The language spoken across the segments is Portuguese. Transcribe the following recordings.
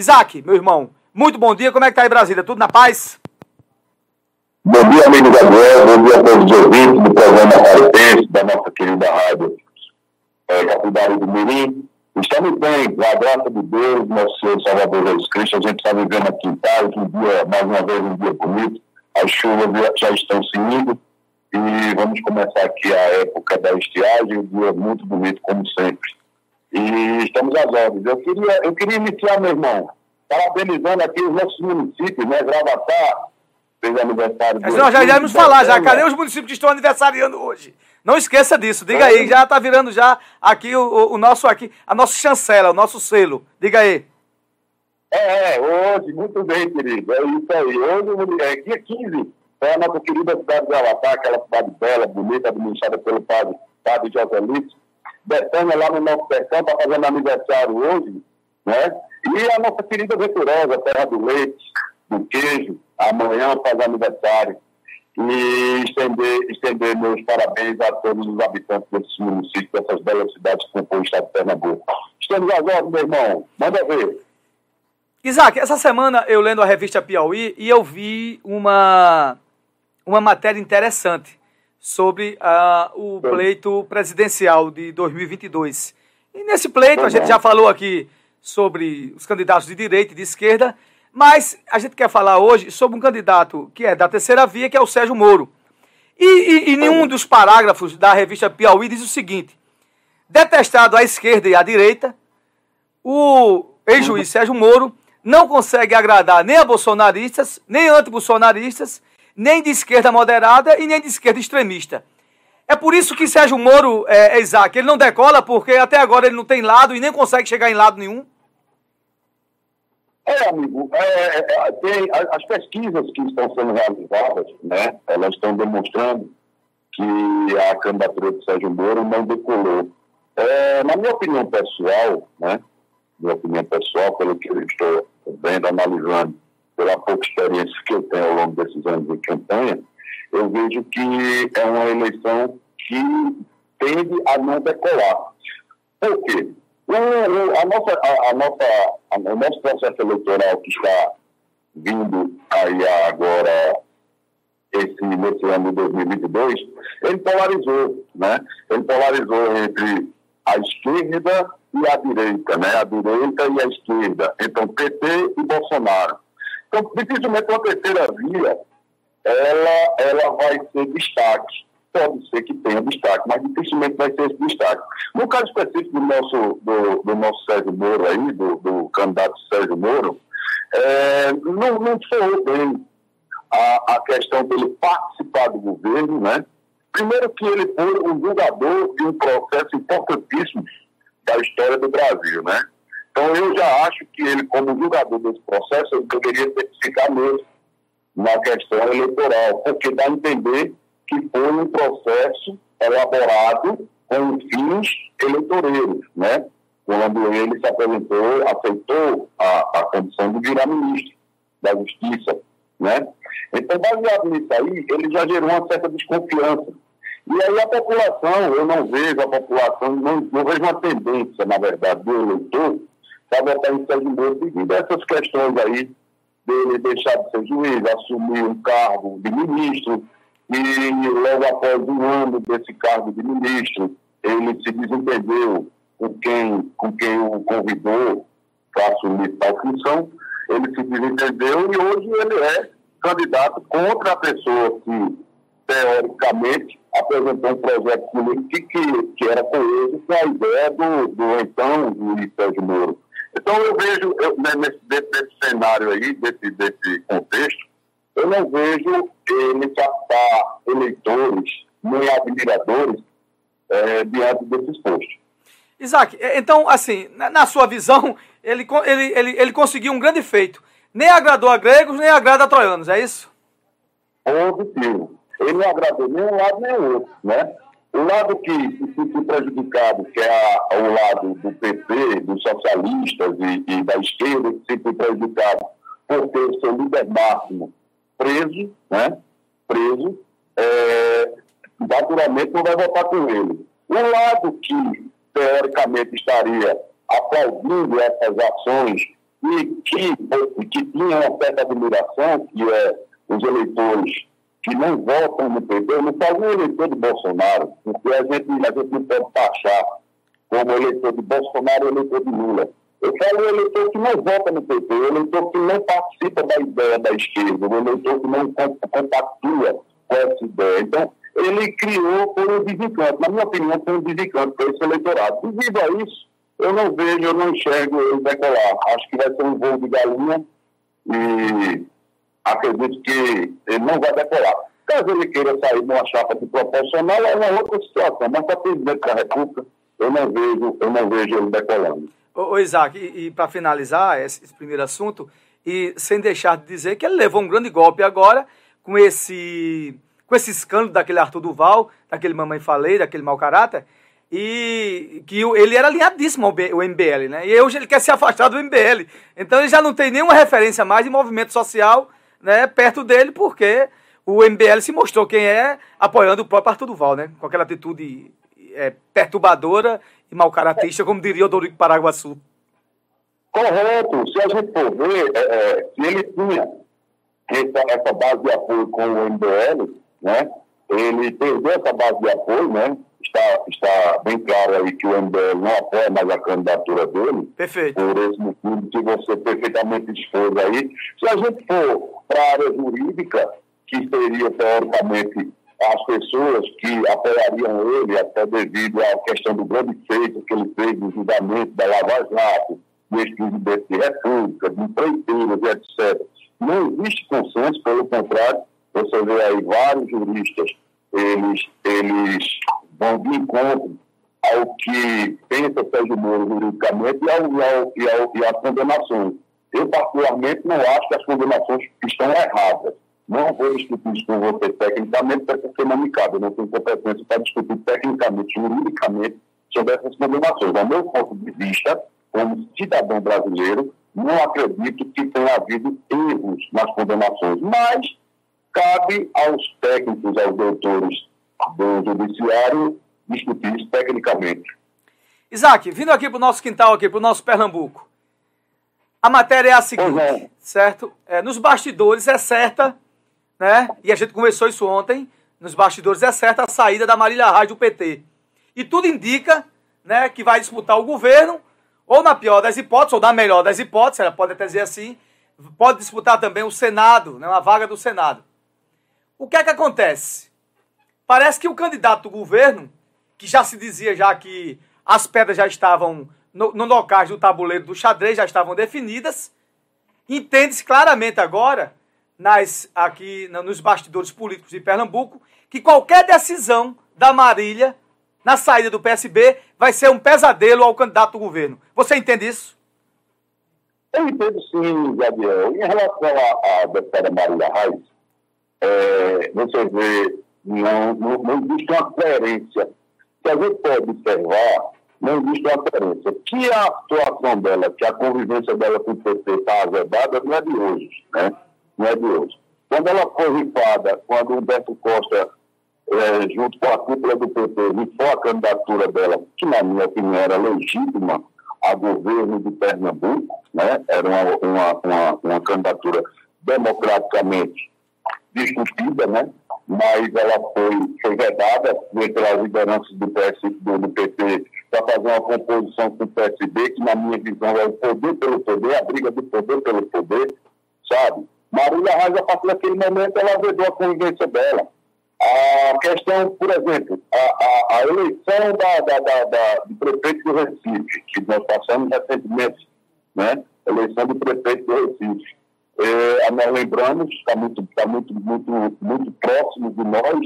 Isaac, meu irmão, muito bom dia. Como é que tá aí Brasília? Tudo na paz? Bom dia, amigo Gabriel. Bom dia a todos os ouvintes do programa Paripense, da nossa querida rádio é, Capital do Mirim. Estamos bem, a graça de Deus, nosso Senhor Salvador Jesus Cristo. A gente está vivendo aqui em paz, um dia, mais uma vez, um dia bonito. As chuvas já estão se indo e vamos começar aqui a época da estiagem, um dia muito bonito, como sempre. E estamos às ordens. Eu queria, eu queria iniciar, meu irmão, parabenizando aqui os nossos municípios, né? Gravatar fez aniversário. Mas nós já iremos falar, já. Cadê os municípios que estão aniversariando hoje? Não esqueça disso, diga aí, já está virando já aqui o, o, nosso aqui, a nossa chancela, o nosso selo. Diga aí. É, é, hoje, muito bem, querido. É isso aí. Hoje, é dia 15, é a nossa querida cidade de Alatar, aquela cidade bela, bonita, administrada pelo padre, padre Joselito. Betânia lá no nosso sertão está fazendo aniversário hoje, né? E a nossa querida Venturosa, Terra do Leite, do Queijo, amanhã faz aniversário e estender, estender meus parabéns a todos os habitantes desses municípios, dessas belas cidades que compõem o estado de Pernambuco. Estamos ordens, meu irmão. Manda ver. Isaac, essa semana eu lendo a revista Piauí e eu vi uma, uma matéria interessante sobre uh, o pleito presidencial de 2022. E nesse pleito, a gente já falou aqui sobre os candidatos de direita e de esquerda, mas a gente quer falar hoje sobre um candidato que é da terceira via, que é o Sérgio Moro. E, e, e nenhum dos parágrafos da revista Piauí diz o seguinte: detestado à esquerda e à direita, o ex-juiz Sérgio Moro não consegue agradar nem a bolsonaristas, nem anti-bolsonaristas, nem de esquerda moderada e nem de esquerda extremista. É por isso que Sérgio Moro, é, é Isaac, ele não decola, porque até agora ele não tem lado e nem consegue chegar em lado nenhum. É, amigo, é, é, é tem, as pesquisas que estão sendo realizadas, né, elas estão demonstrando que a candidatura de Sérgio Moro não decolou. É, na minha opinião pessoal, né, minha opinião pessoal, pelo que eu estou vendo, analisando, pela pouca experiência que eu tenho ao longo desses anos de campanha, eu vejo que é uma eleição que tende a não decolar. Por quê? a nossa, a, a nossa, a, o nosso processo eleitoral que está vindo aí agora, esse, nesse ano de 2022, ele polarizou, né? Ele polarizou entre a esquerda e a direita, né? A direita e a esquerda, então PT e Bolsonaro. Então, dificilmente uma terceira via, ela, ela vai ser destaque pode ser que tenha destaque, mas dificilmente vai ser esse destaque. No caso específico do nosso, do, do nosso Sérgio Moro aí, do, do candidato Sérgio Moro, é, não, não soou bem a, a questão dele participar do governo, né? Primeiro que ele foi um julgador de um processo importantíssimo da história do Brasil, né? Então eu já acho que ele, como julgador desse processo, ele deveria ter que ficar mesmo na questão eleitoral, porque dá a entender que foi um processo elaborado com fins eleitoreiros, né? quando ele se apresentou, aceitou a, a condição de virar ministro da Justiça. Né? Então, baseado nisso aí, ele já gerou uma certa desconfiança. E aí a população, eu não vejo a população, não, não vejo uma tendência, na verdade, do eleitor para votar em Sérgio Moro devido a essas questões aí dele deixar de ser juiz, assumir um cargo de ministro, e logo após um ano desse cargo de ministro, ele se desentendeu com quem, com quem o convidou para assumir tal função, ele se desentendeu e hoje ele é candidato contra a pessoa que, teoricamente, apresentou um projeto político que, que, que era coeso com a ideia do, do então Luiz Sérgio Moro. Então eu vejo, eu, né, nesse, desse cenário aí, desse, desse contexto, eu não vejo ele captar eleitores nem admiradores é, diante desses postos. Isaac, é, então, assim, na, sua visão, ele, ele, ele, ele conseguiu um grande feito. Nem agradou a gregos, nem agrada a troianos, é isso? Positivo. Ele não agradou nem um lado nem o outro, né? O lado que se sentiu prejudicado, que é a, o lado do PP, dos socialistas e, e da esquerda, que se sentiu prejudicado por ter o seu líder máximo preso, né? Preso, é, naturalmente não vai votar com ele. O lado que, teoricamente, estaria aplaudindo essas ações e que, que tinha uma certa admiração, que é os eleitores que não votam no PT, eu não falo nem eleitor de Bolsonaro, porque a gente, a gente não pode taxar como eleitor de Bolsonaro e eleitor de Lula. Eu falo o eleitor que não vota no PT, o eleitor que não participa da ideia da esquerda, o eleitor que não compactua com essa ideia. Então, ele criou por um desencanto. Na minha opinião, foi um desencanto para esse eleitorado. Devido a isso, eu não vejo, eu não enxergo ele decolar. Acho que vai ser um voo de galinha e acredito que ele não vai decolar. Caso ele queira sair de uma chapa de proporcional, é uma outra situação. Mas para presidente da República, eu não vejo, eu não vejo ele decolando. Ô, ô Isaac, e, e para finalizar esse, esse primeiro assunto, e sem deixar de dizer que ele levou um grande golpe agora com esse com esse escândalo daquele Arthur Duval, daquele Mamãe Falei, daquele mau caráter, e que ele era alinhadíssimo ao MBL, né? E hoje ele quer se afastar do MBL. Então ele já não tem nenhuma referência mais de movimento social né, perto dele, porque o MBL se mostrou quem é, apoiando o próprio Arthur Duval, né? Com aquela atitude é, perturbadora e mau caratista, como diria o Dorico Paraguaçu. Correto. Se a gente for ver, é, é, se ele tinha essa, essa base de apoio com o MBL, né? Ele perdeu essa base de apoio, né? Está, está bem claro aí que o MBL não apoia mais a candidatura dele. Perfeito. Por esse motivo que você perfeitamente expôs aí. Se a gente for para a área jurídica, que seria teoricamente as pessoas que apoiariam ele, até devido à questão do grande feito que ele fez no julgamento da Lava Jato, do ex-presidente de República, de empreiteiros, etc. Não existe consenso, pelo contrário, você vê aí vários juristas, eles, eles vão de encontro ao que pensa Sérgio Moro juridicamente e, ao, e, ao, e, ao, e às condenações. Eu, particularmente, não acho que as condenações estão erradas. Não vou discutir isso com você tecnicamente, porque não me cabe. Eu não tenho competência para discutir tecnicamente, juridicamente, sobre essas condenações. Do meu ponto de vista, como cidadão brasileiro, não acredito que tenha havido erros nas condenações. Mas cabe aos técnicos, aos doutores do judiciário, discutir isso tecnicamente. Isaac, vindo aqui para o nosso quintal, aqui para o nosso Pernambuco. A matéria é a seguinte, é. certo? É, nos bastidores é certa, né? E a gente conversou isso ontem, nos bastidores é certa a saída da Marília Reis do PT. E tudo indica, né, que vai disputar o governo, ou na pior das hipóteses, ou na melhor das hipóteses, ela pode até dizer assim, pode disputar também o Senado, né, uma vaga do Senado. O que é que acontece? Parece que o candidato do governo, que já se dizia já que as pedras já estavam no, no locais do tabuleiro do xadrez, já estavam definidas, entende-se claramente agora, nas, aqui nos bastidores políticos de Pernambuco, que qualquer decisão da Marília na saída do PSB vai ser um pesadelo ao candidato do governo. Você entende isso? Eu entendo sim, Gabriel. Em relação à deputada Marília Reis, é, você vê, não, não, não existe uma coerência. Se a gente pode observar, não existe uma coerência. Que a atuação dela, que a convivência dela com o PT está azedada, não é de hoje, né? Não é de hoje. Quando ela foi rifada, quando o Humberto Costa, é, junto com a cúpula do PT, rifou a candidatura dela, que na minha opinião era legítima, a governo de Pernambuco, né? Era uma, uma, uma, uma candidatura democraticamente discutida, né? Mas ela foi, foi vedada pelas lideranças do, PS, do, do PT para fazer uma composição com o PSB, que na minha visão é o poder pelo poder, a briga do poder pelo poder, sabe? Marília Reis, a partir daquele momento, ela vedou a convivência dela. A questão, por exemplo, a, a, a eleição da, da, da, da, do prefeito do Recife, que nós passamos recentemente, né? Eleição do prefeito do Recife é, nós lembramos, está muito, tá muito, muito, muito próximo de nós,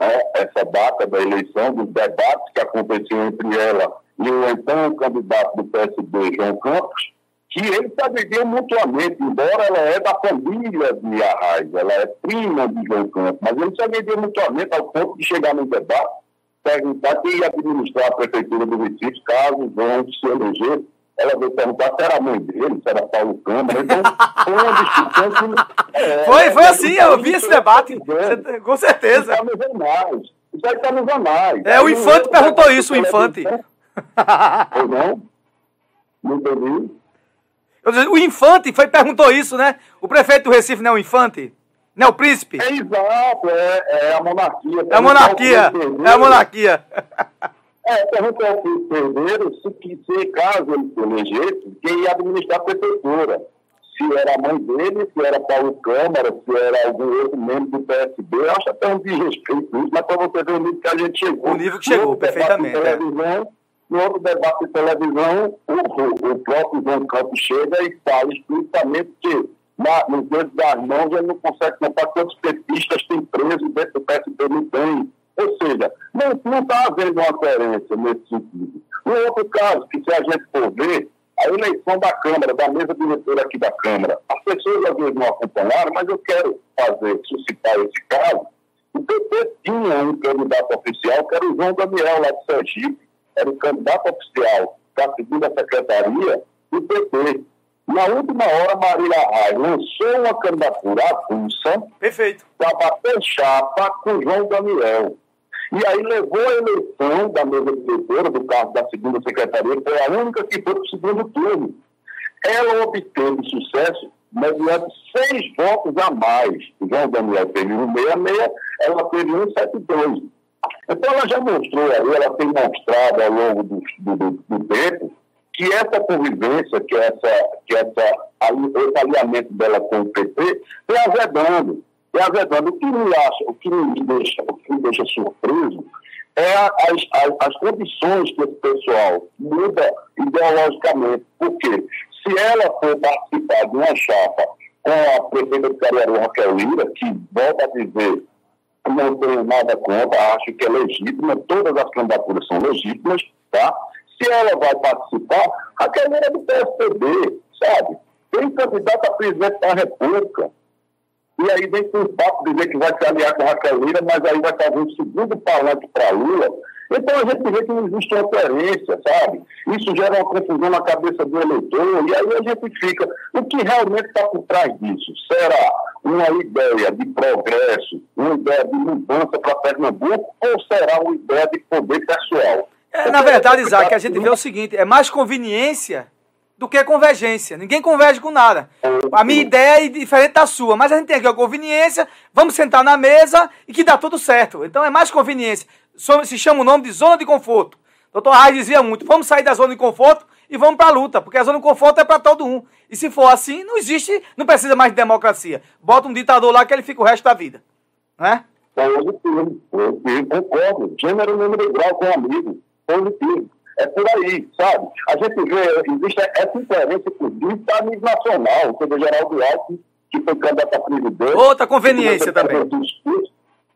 né, essa data da eleição, dos debates que aconteceu entre ela e o então candidato do PSB, João Campos, que eles se agrediam mutuamente, embora ela é da família de Arraes, ela é prima de João Campos, mas eles se agrediam mutuamente ao ponto de chegar no debate, perguntar quem ia administrar a prefeitura do Recife, caso João se eleger ela veio perguntar se era a mãe dele, se era Paulo Câmara. Então, foi uma discussão que. É, foi, foi assim, eu vi esse debate. Com certeza. Isso está nos anais. Isso aí está nos anais. É, o Infante perguntou isso, o Infante. Ou não? Não entendi. O Infante foi, perguntou isso, né? O prefeito do Recife não é o Infante? Não é o príncipe? É exato, é, é a monarquia. É a monarquia. É a monarquia. É, perguntou ao Herdeiro se, se caso ele se elegesse, quem ia administrar a prefeitura. Se era a mãe dele, se era Paulo Câmara, se era algum outro membro do PSB. Eu acho até um desrespeito isso, mas para você ver o nível que a gente chegou. O nível que chegou, perfeitamente. É. No outro debate de televisão, o, o, próprio João Campos chega e fala explicitamente que na, nos dedos das mãos ele não consegue contar quantos petistas tem preso dentro do PSB, não tem. Ou seja, não está havendo uma coerência nesse sentido. No outro caso, que se a gente for ver, a eleição da Câmara, da mesa diretora aqui da Câmara, as pessoas às vezes não acompanharam, mas eu quero fazer, suscitar esse caso. O PT tinha um candidato oficial, que era o João Daniel, lá de Sergipe, era o candidato oficial da segunda secretaria do PT. Na última hora, Marília Raio lançou uma candidatura avulsa para bater chapa com João Daniel. E aí levou a eleição da mesa diretora, do cargo da segunda secretaria, foi a única que foi para o segundo turno. Ela obteve sucesso mediante seis votos a mais. João Daniel teve 166, ela teve 172. Então ela já mostrou ela tem mostrado ao longo do, do, do tempo, que essa convivência, que, essa, que essa, esse alinhamento dela com o PT, foi azedando. Foi azedando. O que me acha, o que me deixa, o que me deixa surpreso é as, as, as condições que esse pessoal muda ideologicamente. Por quê? Se ela for participar de uma chapa com a prefeita de Caruaru, Raquel Lira, que volta a dizer não tenho nada contra, acho que é legítima, todas as candidaturas são legítimas, tá? Se ela vai participar, a cadeira é do PSDB, sabe? Tem candidato a presidente da República. E aí vem com o papo dizer que vai se aliar com Raquel Lira, mas aí vai fazer um segundo palanque para Lula. Então a gente vê que não existe uma coerência, sabe? Isso gera uma confusão na cabeça do eleitor, e aí a gente fica. O que realmente está por trás disso? Será uma ideia de progresso, uma ideia de mudança para Pernambuco, ou será uma ideia de poder pessoal? É, na verdade, Isaac, a gente vê o seguinte: é mais conveniência do que convergência. Ninguém converge com nada. A minha ideia é diferente da sua, mas a gente tem aqui a conveniência, vamos sentar na mesa e que dá tudo certo. Então é mais conveniência. Se chama o nome de zona de conforto. Doutor Reis dizia muito: vamos sair da zona de conforto e vamos para a luta, porque a zona de conforto é para todo um. E se for assim, não existe, não precisa mais de democracia. Bota um ditador lá que ele fica o resto da vida. Né? Eu concordo. Gênero, número com amigo positivo. É por aí, sabe? A gente vê, existe essa incoerência, inclusive, a nível nacional. O Geraldo Alckmin, que foi candidato a presidente. Outra conveniência também. Discursos,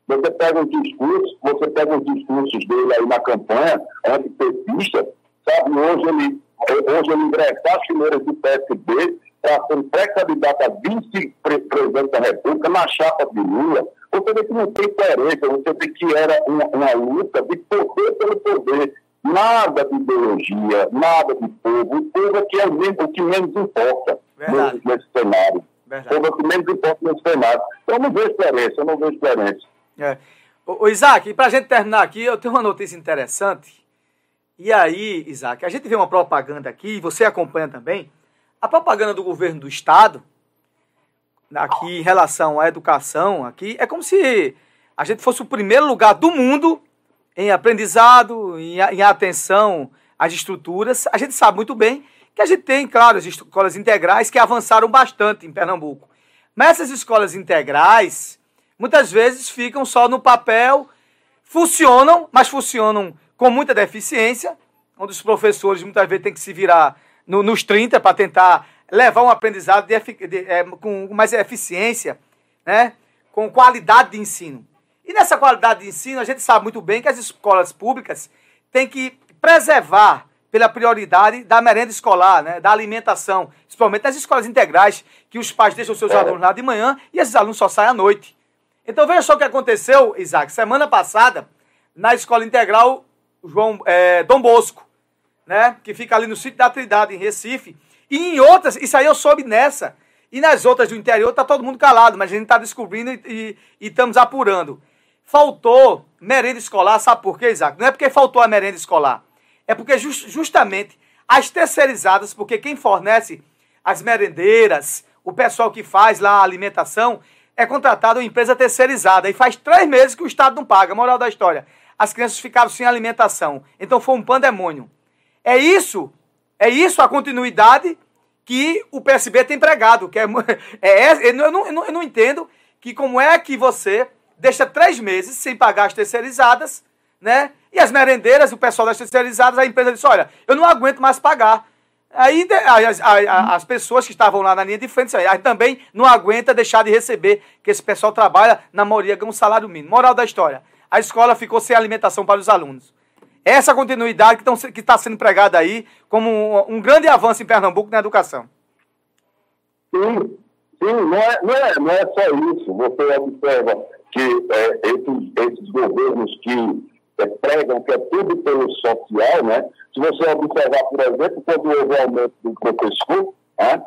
você pega os discursos, você pega os discursos dele aí na campanha, antipetista, sabe? Hoje ele, hoje ele ingressar as fileiras do PSB para ser pré-candidato a vice-presidente da República na chapa de Lula. Você vê que não tem coerência, você vê que era uma, uma luta de poder pelo poder nada de ideologia, nada de povo. O povo é que é o, mesmo, o que menos importa nesse, nesse, cenário. Verdade. O povo é o que menos importa nesse cenário. Então, eu não vejo diferença, eu não vejo diferença. É. Ô, Isaac, e para a gente terminar aqui, eu tenho uma notícia interessante. E aí, Isaac, a gente vê uma propaganda aqui, você acompanha também, a propaganda do governo do Estado, aqui em relação à educação, aqui, é como se a gente fosse o primeiro lugar do mundo em aprendizado, em, em atenção às estruturas. A gente sabe muito bem que a gente tem, claro, as escolas integrais que avançaram bastante em Pernambuco. Mas essas escolas integrais, muitas vezes ficam só no papel, funcionam, mas funcionam com muita deficiência, onde os professores muitas vezes têm que se virar no, nos 30 para tentar levar um aprendizado de, de, é, com mais eficiência, né? com qualidade de ensino. E nessa qualidade de ensino, a gente sabe muito bem que as escolas públicas têm que preservar pela prioridade da merenda escolar, né, da alimentação, principalmente nas escolas integrais, que os pais deixam seus é. alunos lá de manhã e esses alunos só saem à noite. Então veja só o que aconteceu, Isaac, semana passada, na escola integral João é, Dom Bosco, né, que fica ali no sítio da Trindade, em Recife, e em outras, isso aí eu soube nessa, e nas outras do interior está todo mundo calado, mas a gente está descobrindo e, e, e estamos apurando. Faltou merenda escolar, sabe por quê, Isaac? Não é porque faltou a merenda escolar. É porque just, justamente as terceirizadas, porque quem fornece as merendeiras, o pessoal que faz lá a alimentação, é contratado uma empresa terceirizada e faz três meses que o Estado não paga. Moral da história. As crianças ficaram sem alimentação. Então foi um pandemônio. É isso, é isso a continuidade que o PSB tem pregado. Que é, é, não, eu, não, eu não entendo que como é que você deixa três meses sem pagar as terceirizadas, né? E as merendeiras, o pessoal das terceirizadas, a empresa disse, olha, eu não aguento mais pagar. Aí as, as, as, pessoas que estavam lá na linha de frente aí, também não aguenta deixar de receber, que esse pessoal trabalha, na maioria ganha um salário mínimo. Moral da história, a escola ficou sem alimentação para os alunos. Essa continuidade que está sendo pregada aí como um, um, grande avanço em Pernambuco na educação. Sim, sim, não é, não é, não é só isso. Você observa que é, esses, esses governos que é, pregam que é tudo pelo social, né? Se você observar, por exemplo, quando houve o aumento do professor, né?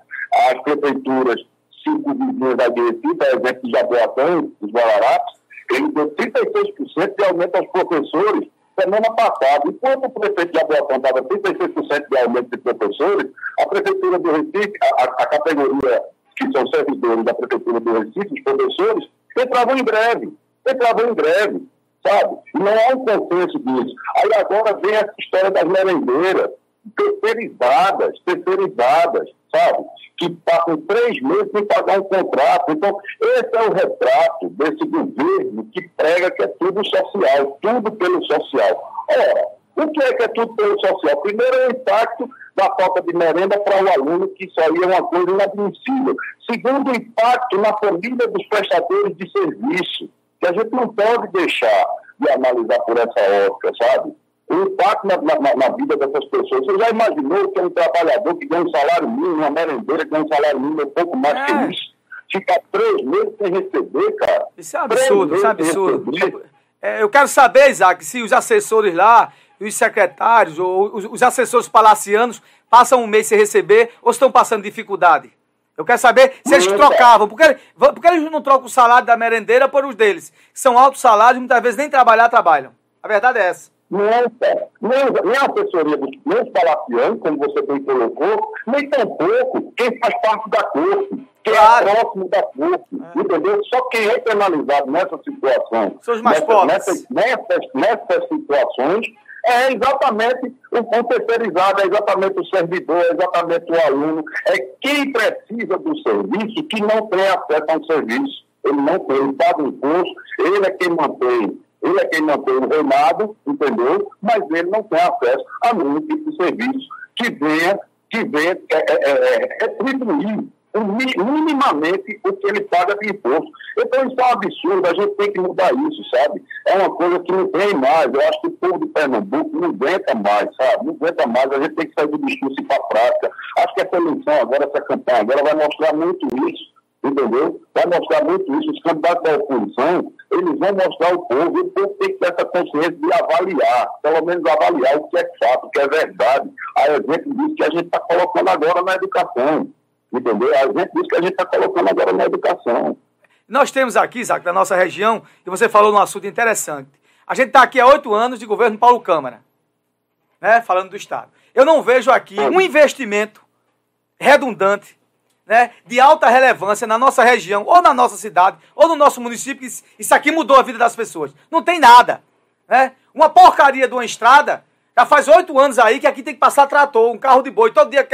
as prefeituras, cinco vizinhas da Guerretti, por exemplo, de Jaboatão, dos Guararapes, ele deu 36% de aumento aos professores semana passada. Enquanto o prefeito de Jaboatão dava 36% de aumento de professores, a prefeitura do Recife, a, a categoria que são servidores da prefeitura do Recife, os professores, entravam em greve, entravam em greve sabe? Não há um consenso disso. Aí agora vem essa história das merendeiras, terceirizadas, terceirizadas, sabe? Que passam três meses sem pagar um contrato. Então, esse é o retrato desse governo que prega que é tudo social, tudo pelo social. Ora, o que é que é tudo pelo social? Primeiro é o impacto da falta de merenda para o aluno, que isso aí é uma coisa inadmissível. Segundo, o impacto na família dos prestadores de serviço que a gente não pode deixar de analisar por essa ótica, sabe? O impacto na, na, na, vida dessas pessoas. Você já imaginou que é um trabalhador que ganha um salário mínimo, uma merendeira que ganha um salário mínimo um pouco mais é. que isso? Ficar três meses sem receber, cara. Isso é absurdo, isso é absurdo. É, eu quero saber, Isaac, se os assessores lá, os secretários, ou os, os assessores palacianos passam um mês sem receber ou estão passando dificuldade. Eu quero saber se eles trocavam. Por que, por que eles não trocam o salário da merendeira por os deles? são altos salários, muitas vezes nem trabalhar trabalham. A verdade é essa. Não, nem, nem a assessoria dos, nem os palacianos, como você bem colocou, nem tampouco quem faz parte da corte, quem é claro. é próximo da corte, é. entendeu? Só quem é penalizado nessa situação, São os mais nessa, pobres. Nessas, nessas, nessas situações, é exatamente o, o terceirizado, é exatamente o servidor, é exatamente o aluno, é quem precisa do serviço que não tem acesso ao serviço. Ele não tem, ele paga imposto, ele é quem mantém, ele é quem mantém o reinado, entendeu? Mas ele não tem acesso a nenhum tipo de serviço que venha, que venha é, é, é, retribuir minimamente o que ele paga de imposto. Então isso é um absurdo, a gente tem que mudar isso, sabe? É uma coisa que não tem mais. Eu acho que o povo de Pernambuco não aguenta mais, sabe? Não aguenta mais, a gente tem que sair do discurso e para a prática. Acho que essa eleição agora, essa campanha agora vai mostrar muito isso. Entendeu? Vai mostrar muito isso. Os candidatos da oposição, eles vão mostrar ao povo, e o povo tem que ter essa consciência de avaliar, pelo menos avaliar o que é fato, o que é verdade. A exemplo disso que a gente está colocando agora na educação. Entendeu? Gente diz que a gente está colocando agora na educação. Nós temos aqui, Isaac, da nossa região, e você falou num assunto interessante. A gente está aqui há oito anos de governo Paulo Câmara, né, falando do Estado. Eu não vejo aqui um investimento redundante, né, de alta relevância na nossa região, ou na nossa cidade, ou no nosso município, isso aqui mudou a vida das pessoas. Não tem nada. Né? Uma porcaria de uma estrada já faz oito anos aí que aqui tem que passar trator, um carro de boi. Todo dia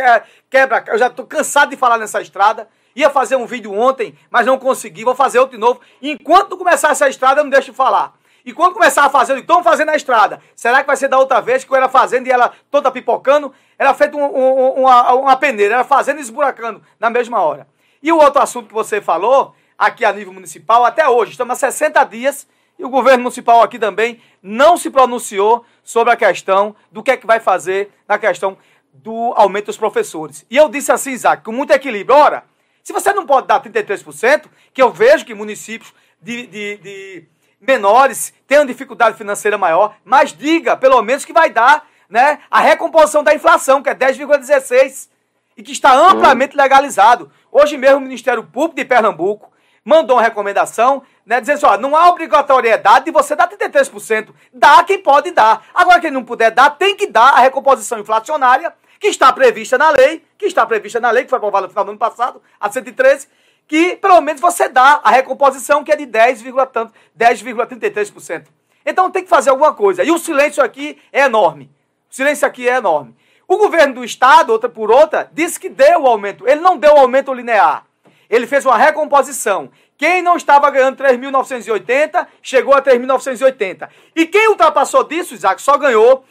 quebra. Eu já estou cansado de falar nessa estrada. Ia fazer um vídeo ontem, mas não consegui. Vou fazer outro de novo. Enquanto começar essa estrada, eu não deixo de falar. E quando começar a fazer, estão fazendo a estrada. Será que vai ser da outra vez que eu era fazendo e ela toda pipocando? Era feito um, um, uma, uma peneira, era fazendo e esburacando na mesma hora. E o outro assunto que você falou, aqui a nível municipal, até hoje, estamos há 60 dias e o governo municipal aqui também não se pronunciou sobre a questão do que é que vai fazer na questão do aumento dos professores. E eu disse assim, Isaac, com muito equilíbrio. Ora, se você não pode dar 33%, que eu vejo que municípios de, de, de menores tenham dificuldade financeira maior, mas diga, pelo menos, que vai dar né, a recomposição da inflação, que é 10,16%, e que está amplamente legalizado. Hoje mesmo o Ministério Público de Pernambuco mandou uma recomendação, né, dizendo assim, ó, não há obrigatoriedade de você dar 33%. Dá quem pode dar. Agora, quem não puder dar, tem que dar a recomposição inflacionária, que está prevista na lei, que está prevista na lei, que foi aprovada no final do ano passado, a 113, que pelo menos você dá a recomposição que é de 10,33%. Então tem que fazer alguma coisa. E o silêncio aqui é enorme. O silêncio aqui é enorme. O governo do estado, outra por outra, disse que deu o aumento. Ele não deu o aumento linear. Ele fez uma recomposição. Quem não estava ganhando 3.980 chegou a 3.980. E quem ultrapassou disso, Isaac, só ganhou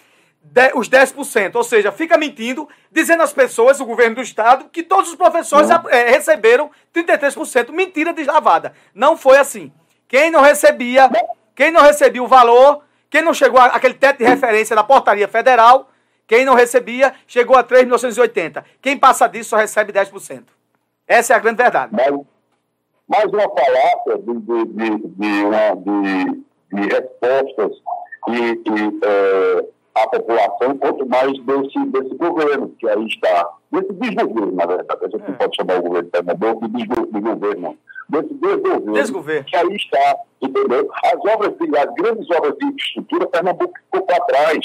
os 10%. Ou seja, fica mentindo, dizendo às pessoas, o governo do estado, que todos os professores é, receberam 33%. Mentira deslavada. Não foi assim. Quem não recebia, quem não recebia o valor, quem não chegou àquele teto de referência da portaria federal, quem não recebia, chegou a 3.980. Quem passa disso só recebe 10%. Essa é a grande verdade. Mais, mais uma falácia de, de, de, de, de, respostas e, e é, a população, quanto mais desse, desse governo que aí está. Desse desgoverno, na verdade. A gente não é. pode chamar o governo de Pernambuco de desgoverno, Desse desgoverno, desgoverno que aí está, entendeu? As obras, as grandes obras de infraestrutura, Pernambuco ficou para trás.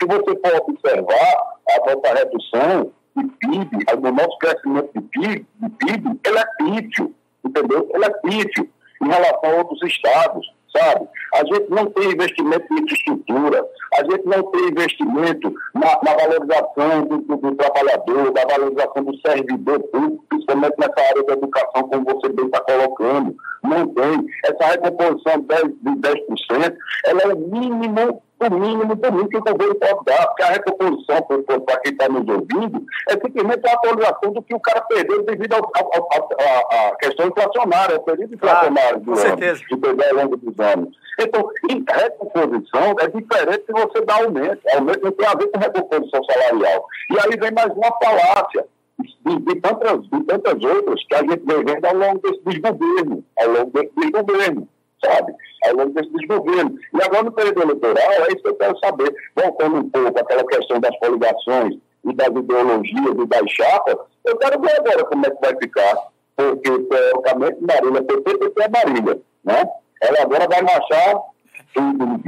Se você for observar a nossa redução de PIB, o nosso crescimento de PIB, de PIB ele é pífio, entendeu? Ele é pífio em relação a outros estados sabe? A gente não tem investimento em infraestrutura, a gente não tem investimento na, na valorização do, do, do, trabalhador, da valorização do servidor público, principalmente nessa área da educação, como você bem está colocando. Não tem. Essa recomposição de 10%, de 10% ela é o mínimo o mínimo do mínimo que o governo pode dar, porque a recomposição, para quem está nos ouvindo, é simplesmente a atualização do que o cara perdeu devido à questão inflacionária, ao período inflacionário do ano, que perdeu ao longo dos anos. Então, em recomposição é diferente se você dá aumento. Aumento não tem a ver com recomposição salarial. E aí vem mais uma falácia. De, de, tantas, de tantas outras que a gente vem vendo ao longo desse desgoverno, ao longo desse desgoverno sabe? Ao longo desse desgoverno. E agora, no período eleitoral, é isso que eu quero saber. Voltando um pouco aquela questão das coligações e das ideologias e das chapas, eu quero ver agora como é que vai ficar. Porque, teoricamente, Marília, PT, PT é Marília, né? Ela agora vai marchar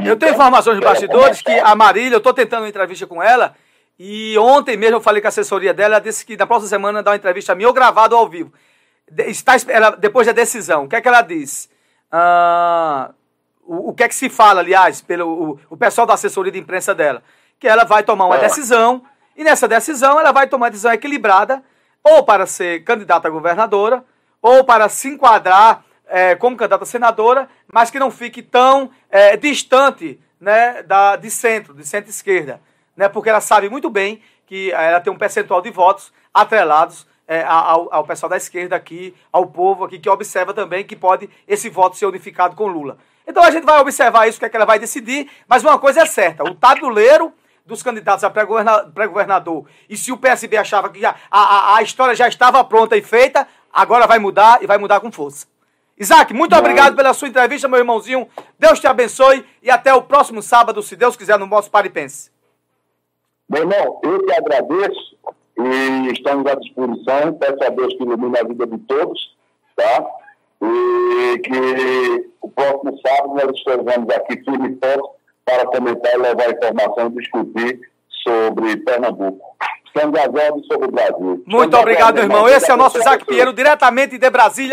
eu tenho informações de bastidores que a Marília, eu estou tentando uma entrevista com ela, e ontem mesmo eu falei com a assessoria dela, ela disse que na próxima semana dá uma entrevista a mim ou gravado ao vivo. Está, ela, depois da decisão, o que é que ela disse? Ah, o, o, que é que se fala, aliás, pelo o, o, pessoal da assessoria de imprensa dela? Que ela vai tomar uma é. decisão, e nessa decisão ela vai tomar uma decisão equilibrada, ou para ser candidata a governadora, ou para se enquadrar é, como candidata a senadora, mas que não fique tão é, distante né, da, de centro, de centro-esquerda. Né, porque ela sabe muito bem que ela tem um percentual de votos atrelados é, ao, ao, pessoal da esquerda aqui, ao povo aqui, que observa também que pode esse voto ser unificado com Lula. Então a gente vai observar isso, o que, é que ela vai decidir, mas uma coisa é certa, o tabuleiro dos candidatos a pré-governador, e se o PSB achava que já, a, a, a, história já estava pronta e feita, agora vai mudar e vai mudar com força. Isaac, muito Bom. obrigado pela sua entrevista, meu irmãozinho. Deus te abençoe e até o próximo sábado, se Deus quiser, no nosso Paripense. Meu irmão, eu te agradeço e estamos à disposição. Peço a Deus que ilumine a vida de todos, tá? E que o próximo sábado nós estejamos aqui firme e forte para comentar e levar informação e discutir sobre Pernambuco. Estamos aguardando sobre o Brasil. Muito obrigado, irmão. Esse é o nosso Isaac Pinheiro, diretamente de Brasília.